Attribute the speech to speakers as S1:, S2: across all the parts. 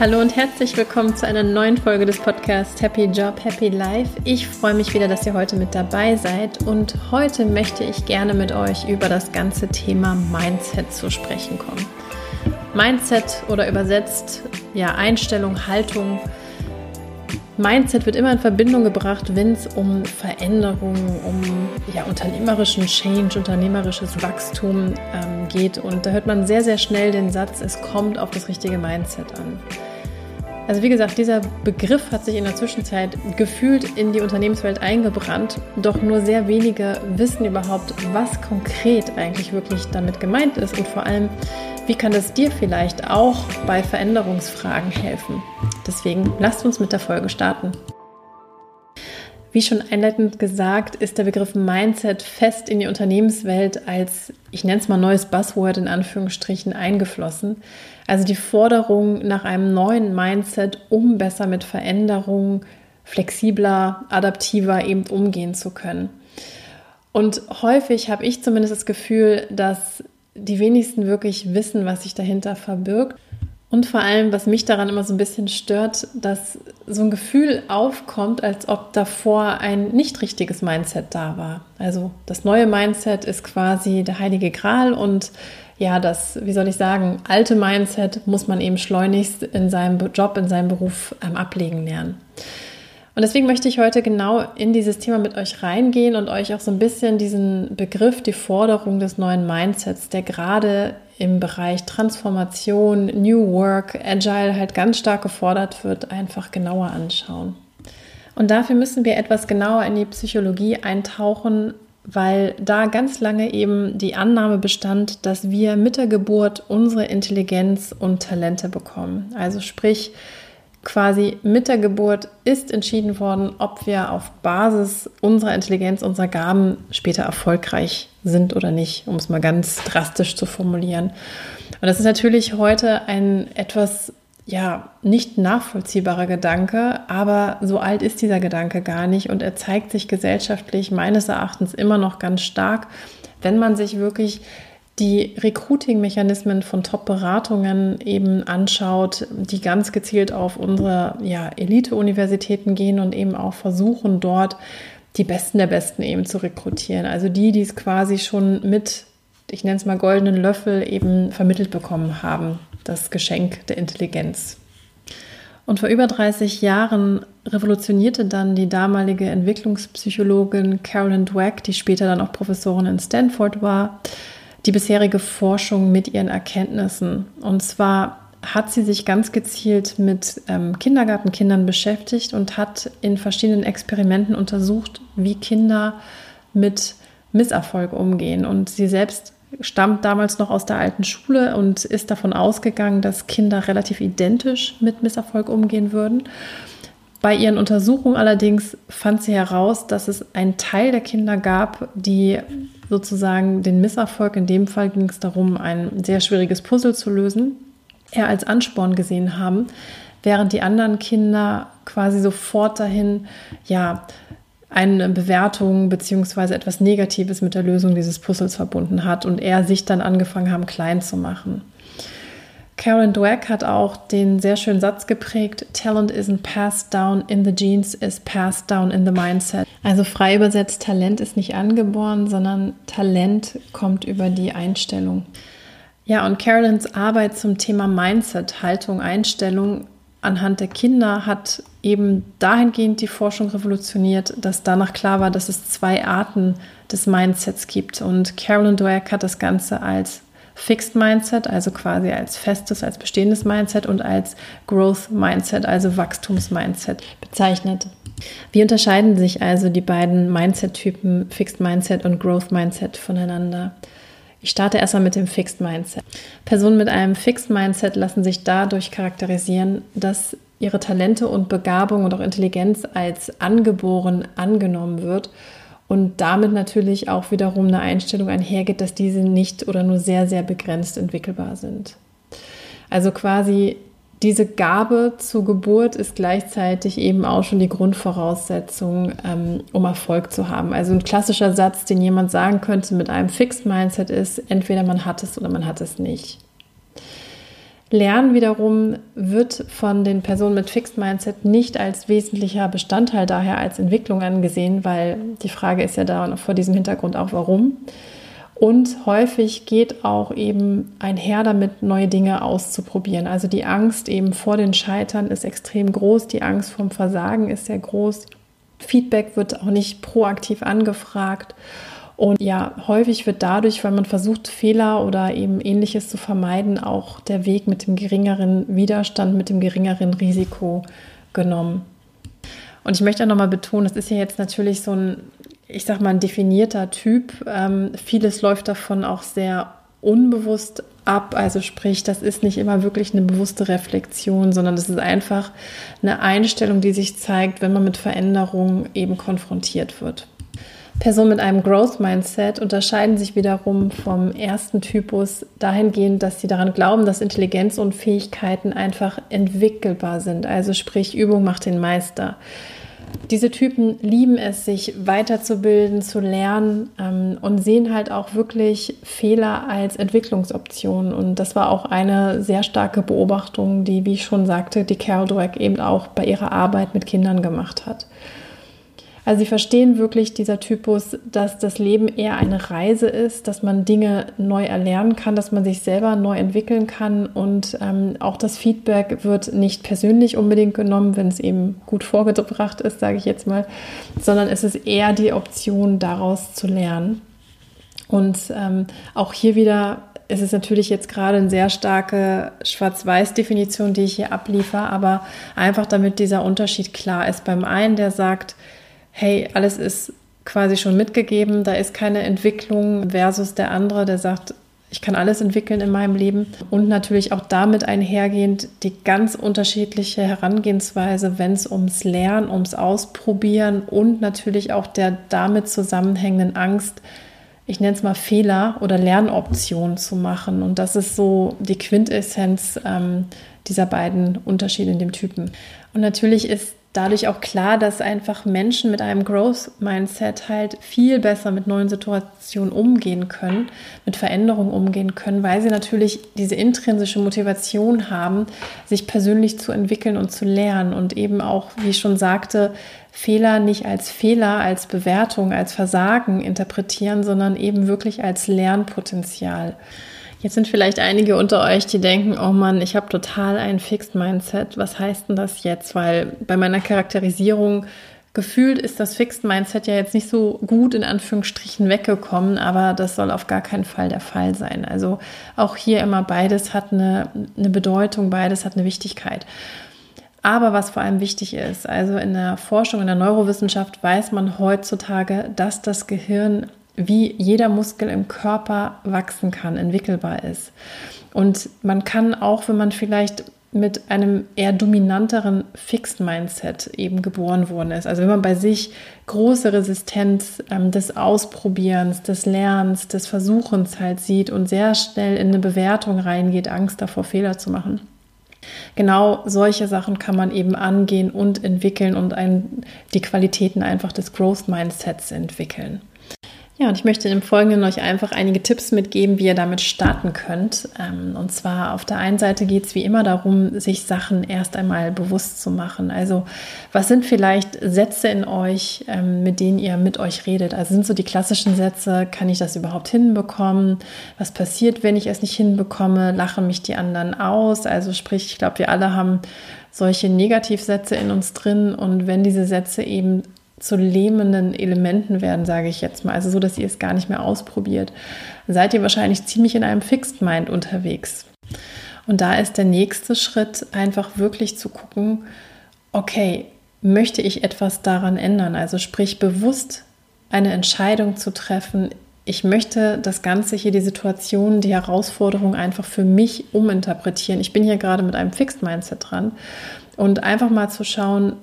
S1: Hallo und herzlich willkommen zu einer neuen Folge des Podcasts Happy Job, Happy Life. Ich freue mich wieder, dass ihr heute mit dabei seid und heute möchte ich gerne mit euch über das ganze Thema Mindset zu sprechen kommen. Mindset oder übersetzt ja Einstellung, Haltung. Mindset wird immer in Verbindung gebracht, wenn es um Veränderungen, um ja, unternehmerischen Change, unternehmerisches Wachstum ähm, geht. Und da hört man sehr, sehr schnell den Satz, es kommt auf das richtige Mindset an. Also wie gesagt, dieser Begriff hat sich in der Zwischenzeit gefühlt in die Unternehmenswelt eingebrannt, doch nur sehr wenige wissen überhaupt, was konkret eigentlich wirklich damit gemeint ist und vor allem, wie kann es dir vielleicht auch bei Veränderungsfragen helfen. Deswegen lasst uns mit der Folge starten. Wie schon einleitend gesagt, ist der Begriff Mindset fest in die Unternehmenswelt als, ich nenne es mal neues Buzzword in Anführungsstrichen, eingeflossen. Also die Forderung nach einem neuen Mindset, um besser mit Veränderungen flexibler, adaptiver eben umgehen zu können. Und häufig habe ich zumindest das Gefühl, dass die wenigsten wirklich wissen, was sich dahinter verbirgt. Und vor allem, was mich daran immer so ein bisschen stört, dass so ein Gefühl aufkommt, als ob davor ein nicht richtiges Mindset da war. Also das neue Mindset ist quasi der heilige Gral und ja, das, wie soll ich sagen, alte Mindset muss man eben schleunigst in seinem Job, in seinem Beruf ähm, ablegen lernen. Und deswegen möchte ich heute genau in dieses Thema mit euch reingehen und euch auch so ein bisschen diesen Begriff, die Forderung des neuen Mindsets, der gerade im Bereich Transformation, New Work, Agile halt ganz stark gefordert wird, einfach genauer anschauen. Und dafür müssen wir etwas genauer in die Psychologie eintauchen, weil da ganz lange eben die Annahme bestand, dass wir mit der Geburt unsere Intelligenz und Talente bekommen. Also sprich, quasi mit der Geburt ist entschieden worden, ob wir auf Basis unserer Intelligenz, unserer Gaben später erfolgreich sind oder nicht, um es mal ganz drastisch zu formulieren. Und das ist natürlich heute ein etwas ja, nicht nachvollziehbarer Gedanke, aber so alt ist dieser Gedanke gar nicht und er zeigt sich gesellschaftlich meines Erachtens immer noch ganz stark, wenn man sich wirklich die Recruiting-Mechanismen von Top-Beratungen eben anschaut, die ganz gezielt auf unsere ja, Elite-Universitäten gehen und eben auch versuchen, dort die Besten der Besten eben zu rekrutieren. Also die, die es quasi schon mit, ich nenne es mal goldenen Löffel, eben vermittelt bekommen haben, das Geschenk der Intelligenz. Und vor über 30 Jahren revolutionierte dann die damalige Entwicklungspsychologin Carolyn Dweck, die später dann auch Professorin in Stanford war, die bisherige Forschung mit ihren Erkenntnissen. Und zwar hat sie sich ganz gezielt mit ähm, Kindergartenkindern beschäftigt und hat in verschiedenen Experimenten untersucht, wie Kinder mit Misserfolg umgehen. Und sie selbst stammt damals noch aus der alten Schule und ist davon ausgegangen, dass Kinder relativ identisch mit Misserfolg umgehen würden. Bei ihren Untersuchungen allerdings fand sie heraus, dass es einen Teil der Kinder gab, die sozusagen den Misserfolg, in dem Fall ging es darum, ein sehr schwieriges Puzzle zu lösen, eher als Ansporn gesehen haben, während die anderen Kinder quasi sofort dahin, ja, eine Bewertung beziehungsweise etwas Negatives mit der Lösung dieses Puzzles verbunden hat und er sich dann angefangen haben, klein zu machen. Karen Dweck hat auch den sehr schönen Satz geprägt, Talent isn't passed down in the genes, is passed down in the mindset. Also frei übersetzt, Talent ist nicht angeboren, sondern Talent kommt über die Einstellung. Ja, und Carolins Arbeit zum Thema Mindset, Haltung, Einstellung anhand der Kinder hat eben dahingehend die Forschung revolutioniert, dass danach klar war, dass es zwei Arten des Mindsets gibt. Und Carolyn Dweck hat das Ganze als Fixed Mindset, also quasi als festes, als bestehendes Mindset und als Growth Mindset, also Wachstums-Mindset bezeichnet. Wie unterscheiden sich also die beiden Mindset-Typen Fixed Mindset und Growth Mindset voneinander? Ich starte erstmal mit dem Fixed Mindset. Personen mit einem Fixed Mindset lassen sich dadurch charakterisieren, dass ihre Talente und Begabung und auch Intelligenz als angeboren angenommen wird und damit natürlich auch wiederum eine Einstellung einhergeht, dass diese nicht oder nur sehr, sehr begrenzt entwickelbar sind. Also quasi diese Gabe zur Geburt ist gleichzeitig eben auch schon die Grundvoraussetzung, ähm, um Erfolg zu haben. Also ein klassischer Satz, den jemand sagen könnte mit einem Fixed Mindset ist, entweder man hat es oder man hat es nicht. Lernen wiederum wird von den Personen mit Fixed Mindset nicht als wesentlicher Bestandteil daher als Entwicklung angesehen, weil die Frage ist ja da vor diesem Hintergrund auch warum. Und häufig geht auch eben einher damit, neue Dinge auszuprobieren. Also die Angst eben vor den Scheitern ist extrem groß, die Angst vom Versagen ist sehr groß. Feedback wird auch nicht proaktiv angefragt. Und ja, häufig wird dadurch, weil man versucht, Fehler oder eben ähnliches zu vermeiden, auch der Weg mit dem geringeren Widerstand, mit dem geringeren Risiko genommen. Und ich möchte auch nochmal betonen, das ist ja jetzt natürlich so ein, ich sag mal, ein definierter Typ. Ähm, vieles läuft davon auch sehr unbewusst ab. Also sprich, das ist nicht immer wirklich eine bewusste Reflexion, sondern das ist einfach eine Einstellung, die sich zeigt, wenn man mit Veränderungen eben konfrontiert wird. Personen mit einem Growth Mindset unterscheiden sich wiederum vom ersten Typus dahingehend, dass sie daran glauben, dass Intelligenz und Fähigkeiten einfach entwickelbar sind. Also sprich, Übung macht den Meister. Diese Typen lieben es, sich weiterzubilden, zu lernen ähm, und sehen halt auch wirklich Fehler als Entwicklungsoption. Und das war auch eine sehr starke Beobachtung, die, wie ich schon sagte, die Carol Dweck eben auch bei ihrer Arbeit mit Kindern gemacht hat. Also sie verstehen wirklich dieser Typus, dass das Leben eher eine Reise ist, dass man Dinge neu erlernen kann, dass man sich selber neu entwickeln kann und ähm, auch das Feedback wird nicht persönlich unbedingt genommen, wenn es eben gut vorgebracht ist, sage ich jetzt mal, sondern es ist eher die Option, daraus zu lernen. Und ähm, auch hier wieder ist es natürlich jetzt gerade eine sehr starke Schwarz-Weiß-Definition, die ich hier abliefere, aber einfach damit dieser Unterschied klar ist. Beim einen, der sagt, hey, alles ist quasi schon mitgegeben, da ist keine Entwicklung versus der andere, der sagt, ich kann alles entwickeln in meinem Leben und natürlich auch damit einhergehend die ganz unterschiedliche Herangehensweise, wenn es ums Lernen, ums Ausprobieren und natürlich auch der damit zusammenhängenden Angst, ich nenne es mal Fehler oder Lernoptionen zu machen. Und das ist so die Quintessenz ähm, dieser beiden Unterschiede in dem Typen. Und natürlich ist dadurch auch klar, dass einfach Menschen mit einem Growth-Mindset halt viel besser mit neuen Situationen umgehen können, mit Veränderungen umgehen können, weil sie natürlich diese intrinsische Motivation haben, sich persönlich zu entwickeln und zu lernen und eben auch, wie ich schon sagte, Fehler nicht als Fehler, als Bewertung, als Versagen interpretieren, sondern eben wirklich als Lernpotenzial. Jetzt sind vielleicht einige unter euch, die denken, oh Mann, ich habe total ein Fixed Mindset. Was heißt denn das jetzt? Weil bei meiner Charakterisierung gefühlt ist das Fixed Mindset ja jetzt nicht so gut in Anführungsstrichen weggekommen, aber das soll auf gar keinen Fall der Fall sein. Also auch hier immer beides hat eine, eine Bedeutung, beides hat eine Wichtigkeit. Aber was vor allem wichtig ist, also in der Forschung, in der Neurowissenschaft weiß man heutzutage, dass das Gehirn wie jeder Muskel im Körper wachsen kann, entwickelbar ist. Und man kann auch, wenn man vielleicht mit einem eher dominanteren Fixed Mindset eben geboren worden ist. Also wenn man bei sich große Resistenz ähm, des Ausprobierens, des Lernens, des Versuchens halt sieht und sehr schnell in eine Bewertung reingeht, Angst davor, Fehler zu machen. Genau solche Sachen kann man eben angehen und entwickeln und ein, die Qualitäten einfach des Growth Mindsets entwickeln. Ja, und ich möchte im Folgenden euch einfach einige Tipps mitgeben, wie ihr damit starten könnt. Ähm, und zwar auf der einen Seite geht es wie immer darum, sich Sachen erst einmal bewusst zu machen. Also was sind vielleicht Sätze in euch, ähm, mit denen ihr mit euch redet? Also sind so die klassischen Sätze, kann ich das überhaupt hinbekommen? Was passiert, wenn ich es nicht hinbekomme? Lachen mich die anderen aus? Also sprich, ich glaube, wir alle haben solche Negativsätze in uns drin und wenn diese Sätze eben zu lähmenden Elementen werden, sage ich jetzt mal. Also so, dass ihr es gar nicht mehr ausprobiert. Seid ihr wahrscheinlich ziemlich in einem Fixed Mind unterwegs. Und da ist der nächste Schritt einfach wirklich zu gucken, okay, möchte ich etwas daran ändern? Also sprich bewusst eine Entscheidung zu treffen. Ich möchte das Ganze hier, die Situation, die Herausforderung einfach für mich uminterpretieren. Ich bin hier gerade mit einem Fixed Mindset dran und einfach mal zu schauen,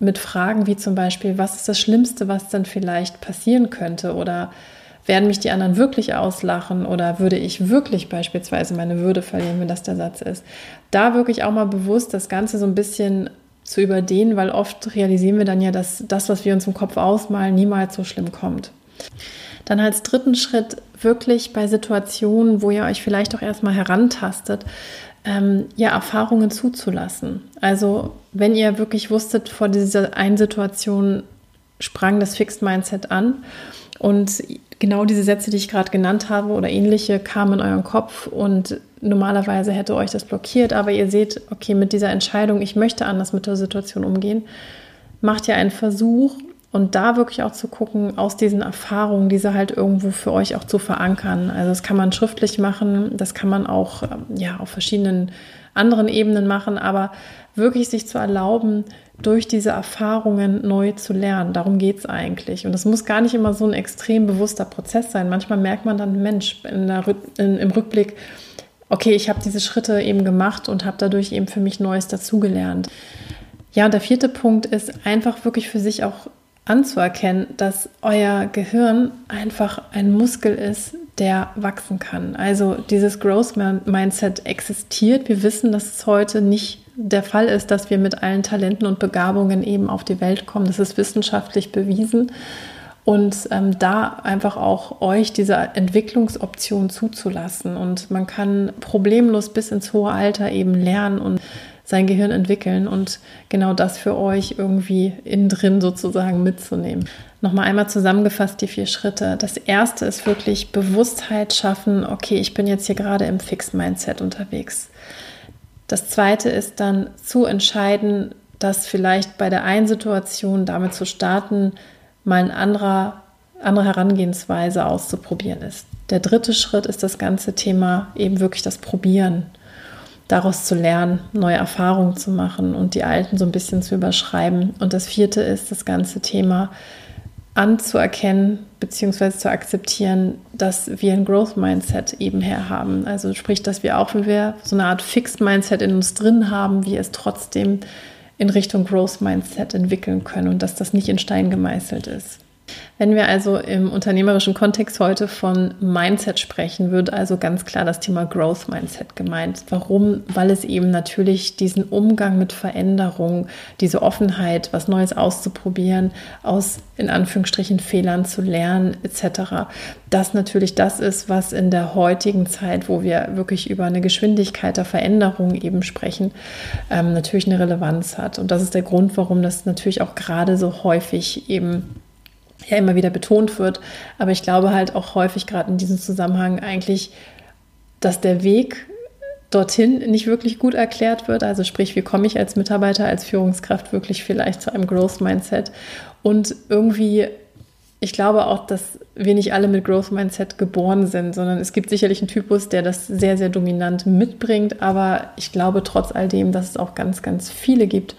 S1: mit Fragen wie zum Beispiel, was ist das Schlimmste, was denn vielleicht passieren könnte oder werden mich die anderen wirklich auslachen oder würde ich wirklich beispielsweise meine Würde verlieren, wenn das der Satz ist. Da wirklich auch mal bewusst das Ganze so ein bisschen zu überdehnen, weil oft realisieren wir dann ja, dass das, was wir uns im Kopf ausmalen, niemals so schlimm kommt. Dann als dritten Schritt wirklich bei Situationen, wo ihr euch vielleicht auch erstmal herantastet, ähm, ja, Erfahrungen zuzulassen. Also wenn ihr wirklich wusstet, vor dieser einen Situation sprang das Fixed Mindset an und genau diese Sätze, die ich gerade genannt habe oder ähnliche, kamen in euren Kopf und normalerweise hätte euch das blockiert, aber ihr seht, okay, mit dieser Entscheidung, ich möchte anders mit der Situation umgehen, macht ihr einen Versuch und da wirklich auch zu gucken, aus diesen Erfahrungen, diese halt irgendwo für euch auch zu verankern. Also das kann man schriftlich machen, das kann man auch ähm, ja auf verschiedenen anderen Ebenen machen, aber wirklich sich zu erlauben, durch diese Erfahrungen neu zu lernen. Darum geht es eigentlich. Und es muss gar nicht immer so ein extrem bewusster Prozess sein. Manchmal merkt man dann, Mensch, der, in, im Rückblick, okay, ich habe diese Schritte eben gemacht und habe dadurch eben für mich Neues dazugelernt. Ja, und der vierte Punkt ist einfach wirklich für sich auch anzuerkennen, dass euer Gehirn einfach ein Muskel ist, der wachsen kann. Also dieses Growth Mindset existiert. Wir wissen, dass es heute nicht der Fall ist, dass wir mit allen Talenten und Begabungen eben auf die Welt kommen. Das ist wissenschaftlich bewiesen. Und ähm, da einfach auch euch diese Entwicklungsoption zuzulassen. Und man kann problemlos bis ins hohe Alter eben lernen und sein Gehirn entwickeln und genau das für euch irgendwie innen drin sozusagen mitzunehmen. Nochmal einmal zusammengefasst die vier Schritte. Das erste ist wirklich Bewusstheit schaffen, okay, ich bin jetzt hier gerade im Fixed-Mindset unterwegs. Das zweite ist dann zu entscheiden, dass vielleicht bei der einen Situation damit zu starten, mal eine andere, andere Herangehensweise auszuprobieren ist. Der dritte Schritt ist das ganze Thema eben wirklich das Probieren daraus zu lernen, neue Erfahrungen zu machen und die alten so ein bisschen zu überschreiben. Und das vierte ist das ganze Thema anzuerkennen bzw. zu akzeptieren, dass wir ein Growth Mindset eben her haben. Also sprich, dass wir auch, wenn wir so eine Art Fixed Mindset in uns drin haben, wir es trotzdem in Richtung Growth Mindset entwickeln können und dass das nicht in Stein gemeißelt ist. Wenn wir also im unternehmerischen Kontext heute von Mindset sprechen, wird also ganz klar das Thema Growth Mindset gemeint. Warum? Weil es eben natürlich diesen Umgang mit Veränderung, diese Offenheit, was Neues auszuprobieren, aus in Anführungsstrichen Fehlern zu lernen etc. Das natürlich das ist, was in der heutigen Zeit, wo wir wirklich über eine Geschwindigkeit der Veränderung eben sprechen, ähm, natürlich eine Relevanz hat. Und das ist der Grund, warum das natürlich auch gerade so häufig eben ja immer wieder betont wird. Aber ich glaube halt auch häufig gerade in diesem Zusammenhang eigentlich, dass der Weg dorthin nicht wirklich gut erklärt wird. Also sprich, wie komme ich als Mitarbeiter, als Führungskraft wirklich vielleicht zu einem Growth Mindset? Und irgendwie, ich glaube auch, dass wir nicht alle mit Growth Mindset geboren sind, sondern es gibt sicherlich einen Typus, der das sehr, sehr dominant mitbringt. Aber ich glaube trotz all dem, dass es auch ganz, ganz viele gibt,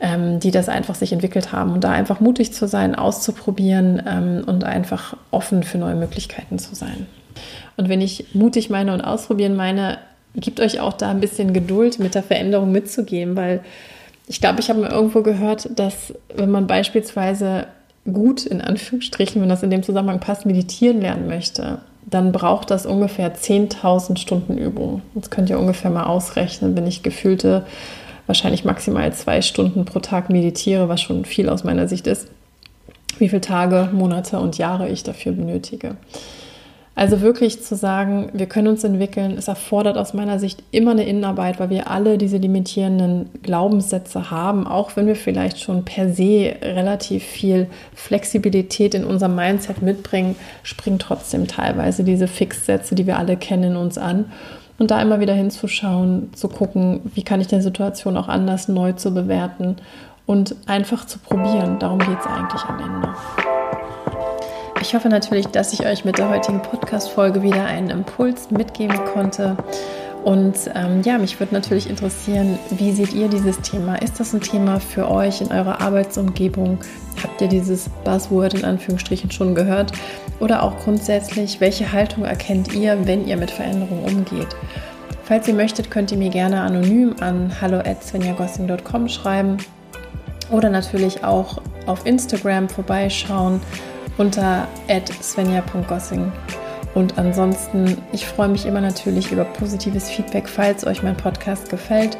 S1: ähm, die das einfach sich entwickelt haben und da einfach mutig zu sein, auszuprobieren ähm, und einfach offen für neue Möglichkeiten zu sein. Und wenn ich mutig meine und ausprobieren meine, gibt euch auch da ein bisschen Geduld mit der Veränderung mitzugehen, weil ich glaube, ich habe mal irgendwo gehört, dass wenn man beispielsweise gut in Anführungsstrichen, wenn das in dem Zusammenhang passt, meditieren lernen möchte, dann braucht das ungefähr 10.000 Stunden Übung. Jetzt könnt ihr ungefähr mal ausrechnen, wenn ich gefühlte wahrscheinlich maximal zwei Stunden pro Tag meditiere, was schon viel aus meiner Sicht ist, wie viele Tage, Monate und Jahre ich dafür benötige. Also wirklich zu sagen, wir können uns entwickeln, es erfordert aus meiner Sicht immer eine Innenarbeit, weil wir alle diese limitierenden Glaubenssätze haben, auch wenn wir vielleicht schon per se relativ viel Flexibilität in unserem Mindset mitbringen, springen trotzdem teilweise diese Fixsätze, die wir alle kennen, in uns an. Und da immer wieder hinzuschauen, zu gucken, wie kann ich die Situation auch anders neu zu bewerten und einfach zu probieren. Darum geht es eigentlich am Ende. Ich hoffe natürlich, dass ich euch mit der heutigen Podcast-Folge wieder einen Impuls mitgeben konnte. Und ähm, ja, mich würde natürlich interessieren, wie seht ihr dieses Thema? Ist das ein Thema für euch in eurer Arbeitsumgebung? Habt ihr dieses Buzzword in Anführungsstrichen schon gehört? Oder auch grundsätzlich, welche Haltung erkennt ihr, wenn ihr mit Veränderungen umgeht? Falls ihr möchtet, könnt ihr mir gerne anonym an hallo@svenjagossing.com schreiben oder natürlich auch auf Instagram vorbeischauen unter svenja.gossing. Und ansonsten, ich freue mich immer natürlich über positives Feedback, falls euch mein Podcast gefällt.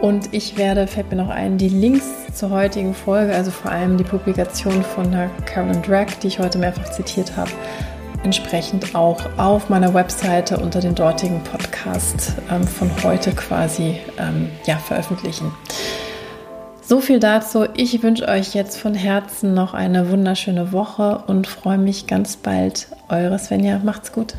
S1: Und ich werde, fällt mir noch ein, die Links zur heutigen Folge, also vor allem die Publikation von der Carolyn Drag, die ich heute mehrfach zitiert habe, entsprechend auch auf meiner Webseite unter den dortigen Podcast ähm, von heute quasi ähm, ja, veröffentlichen. So viel dazu. Ich wünsche euch jetzt von Herzen noch eine wunderschöne Woche und freue mich ganz bald. Eure Svenja. Macht's gut.